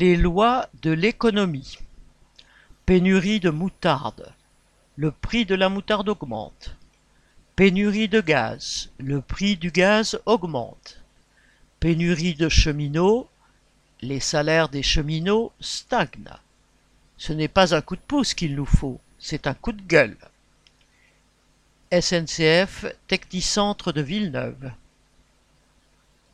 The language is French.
Les lois de l'économie. Pénurie de moutarde. Le prix de la moutarde augmente. Pénurie de gaz. Le prix du gaz augmente. Pénurie de cheminots. Les salaires des cheminots stagnent. Ce n'est pas un coup de pouce qu'il nous faut, c'est un coup de gueule. SNCF Technicentre de Villeneuve.